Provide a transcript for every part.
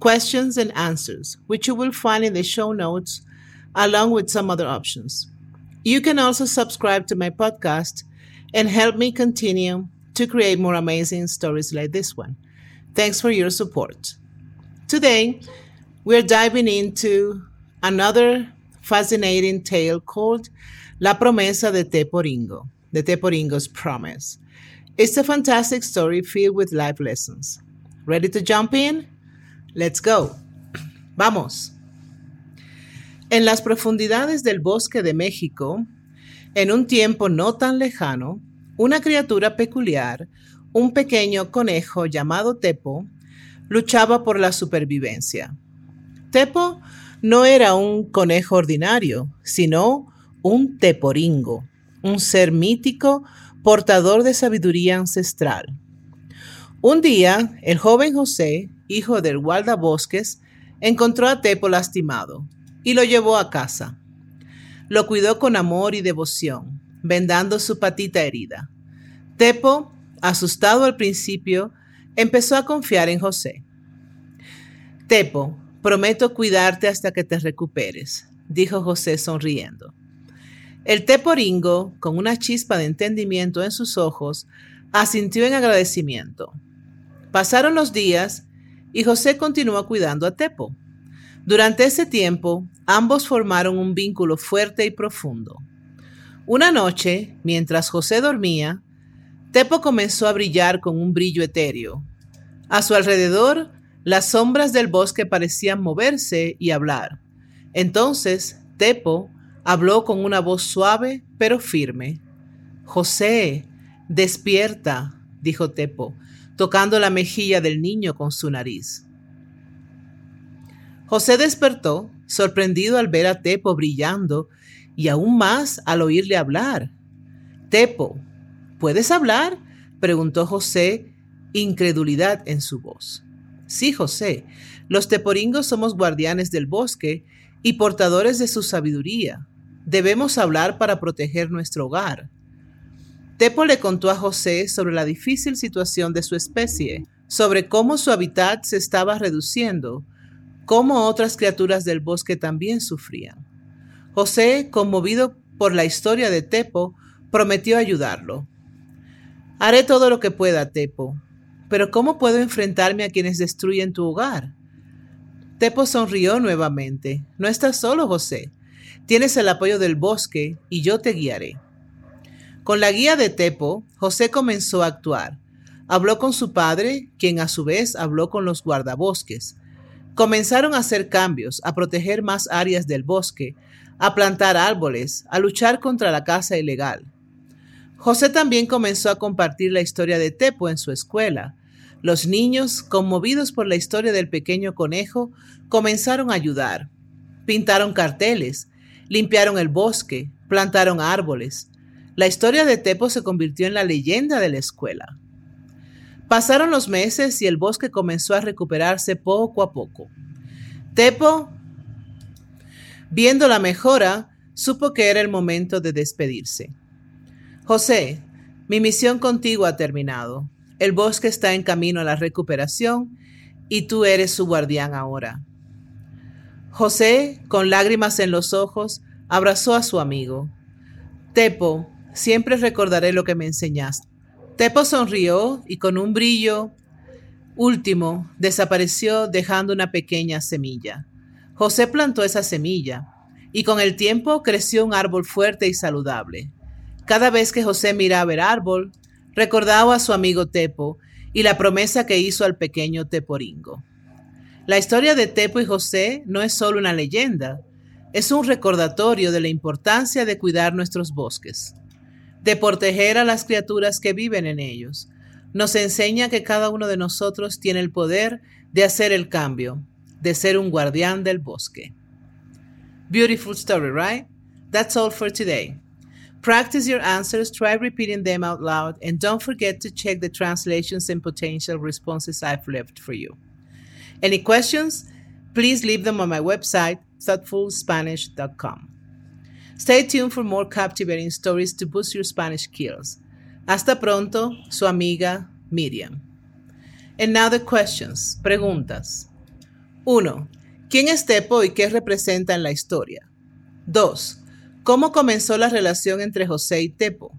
questions, and answers, which you will find in the show notes, along with some other options. You can also subscribe to my podcast and help me continue to create more amazing stories like this one. Thanks for your support. Today, we're diving into another fascinating tale called La Promesa de Teporingo, the Teporingo's Promise. It's a fantastic story filled with life lessons. Ready to jump in? Let's go. Vamos. En las profundidades del bosque de México, en un tiempo no tan lejano, una criatura peculiar, un pequeño conejo llamado Tepo, luchaba por la supervivencia. Tepo no era un conejo ordinario, sino un teporingo, un ser mítico portador de sabiduría ancestral. Un día, el joven José, hijo del guardabosques, encontró a Tepo lastimado y lo llevó a casa. Lo cuidó con amor y devoción, vendando su patita herida. Tepo, asustado al principio, empezó a confiar en José. Tepo, prometo cuidarte hasta que te recuperes, dijo José sonriendo. El teporingo, con una chispa de entendimiento en sus ojos, asintió en agradecimiento. Pasaron los días y José continuó cuidando a Tepo. Durante ese tiempo, ambos formaron un vínculo fuerte y profundo. Una noche, mientras José dormía, Tepo comenzó a brillar con un brillo etéreo. A su alrededor, las sombras del bosque parecían moverse y hablar. Entonces, Tepo habló con una voz suave pero firme. José, despierta, dijo Tepo, tocando la mejilla del niño con su nariz. José despertó, sorprendido al ver a Tepo brillando y aún más al oírle hablar. Tepo, ¿puedes hablar? preguntó José, incredulidad en su voz. Sí, José, los teporingos somos guardianes del bosque y portadores de su sabiduría. Debemos hablar para proteger nuestro hogar. Tepo le contó a José sobre la difícil situación de su especie, sobre cómo su hábitat se estaba reduciendo, cómo otras criaturas del bosque también sufrían. José, conmovido por la historia de Tepo, prometió ayudarlo. Haré todo lo que pueda, Tepo, pero ¿cómo puedo enfrentarme a quienes destruyen tu hogar? Tepo sonrió nuevamente. No estás solo, José. Tienes el apoyo del bosque y yo te guiaré. Con la guía de Tepo, José comenzó a actuar. Habló con su padre, quien a su vez habló con los guardabosques. Comenzaron a hacer cambios, a proteger más áreas del bosque, a plantar árboles, a luchar contra la caza ilegal. José también comenzó a compartir la historia de Tepo en su escuela. Los niños, conmovidos por la historia del pequeño conejo, comenzaron a ayudar. Pintaron carteles, limpiaron el bosque, plantaron árboles, la historia de Tepo se convirtió en la leyenda de la escuela. Pasaron los meses y el bosque comenzó a recuperarse poco a poco. Tepo, viendo la mejora, supo que era el momento de despedirse. José, mi misión contigo ha terminado. El bosque está en camino a la recuperación y tú eres su guardián ahora. José, con lágrimas en los ojos, abrazó a su amigo. Tepo, Siempre recordaré lo que me enseñaste. Tepo sonrió y con un brillo último desapareció dejando una pequeña semilla. José plantó esa semilla y con el tiempo creció un árbol fuerte y saludable. Cada vez que José miraba el árbol, recordaba a su amigo Tepo y la promesa que hizo al pequeño Teporingo. La historia de Tepo y José no es solo una leyenda, es un recordatorio de la importancia de cuidar nuestros bosques de proteger a las criaturas que viven en ellos. Nos enseña que cada uno de nosotros tiene el poder de hacer el cambio, de ser un guardián del bosque. Beautiful story, right? That's all for today. Practice your answers, try repeating them out loud, and don't forget to check the translations and potential responses I've left for you. Any questions? Please leave them on my website, thoughtfulspanish.com. Stay tuned for more captivating stories to boost your Spanish skills. Hasta pronto, su amiga Miriam. And now the questions, preguntas. 1. ¿Quién es Tepo y qué representa en la historia? 2. ¿Cómo comenzó la relación entre José y Tepo?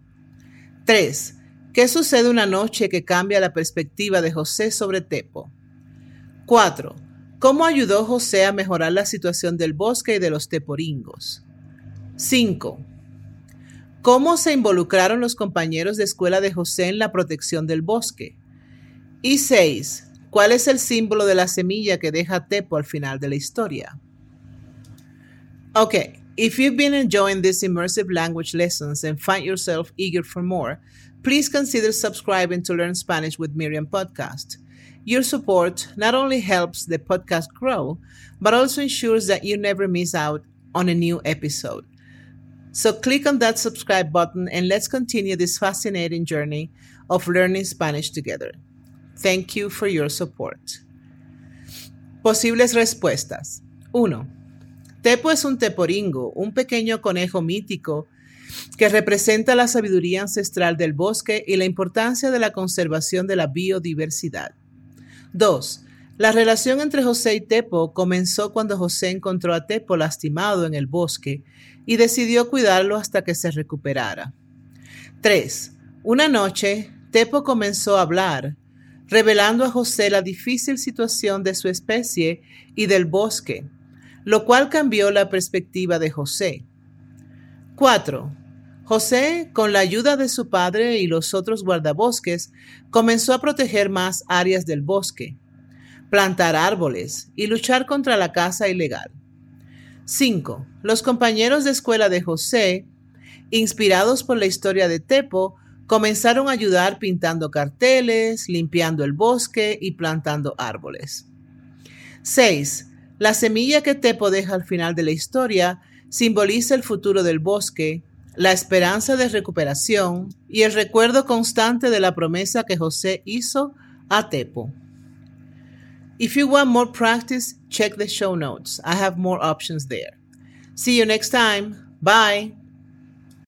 3. ¿Qué sucede una noche que cambia la perspectiva de José sobre Tepo? 4. ¿Cómo ayudó José a mejorar la situación del bosque y de los teporingos? 5. ¿Cómo se involucraron los compañeros de escuela de José en la protección del bosque? Y 6. ¿Cuál es el símbolo de la semilla que deja Tepo al final de la historia? Okay, if you've been enjoying these immersive language lessons and find yourself eager for more, please consider subscribing to Learn Spanish with Miriam podcast. Your support not only helps the podcast grow, but also ensures that you never miss out on a new episode. So click on that subscribe button and let's continue this fascinating journey of learning Spanish together. Thank you for your support. Posibles respuestas. 1. Tepo es un teporingo, un pequeño conejo mítico que representa la sabiduría ancestral del bosque y la importancia de la conservación de la biodiversidad. 2. La relación entre José y Tepo comenzó cuando José encontró a Tepo lastimado en el bosque y decidió cuidarlo hasta que se recuperara. 3. Una noche, Tepo comenzó a hablar, revelando a José la difícil situación de su especie y del bosque, lo cual cambió la perspectiva de José. 4. José, con la ayuda de su padre y los otros guardabosques, comenzó a proteger más áreas del bosque, plantar árboles y luchar contra la caza ilegal. 5. Los compañeros de escuela de José, inspirados por la historia de Tepo, Comenzaron a ayudar pintando carteles, limpiando el bosque y plantando árboles. 6. La semilla que Tepo deja al final de la historia simboliza el futuro del bosque, la esperanza de recuperación y el recuerdo constante de la promesa que José hizo a Tepo. If you want more practice, check the show notes. I have more options there. See you next time. Bye.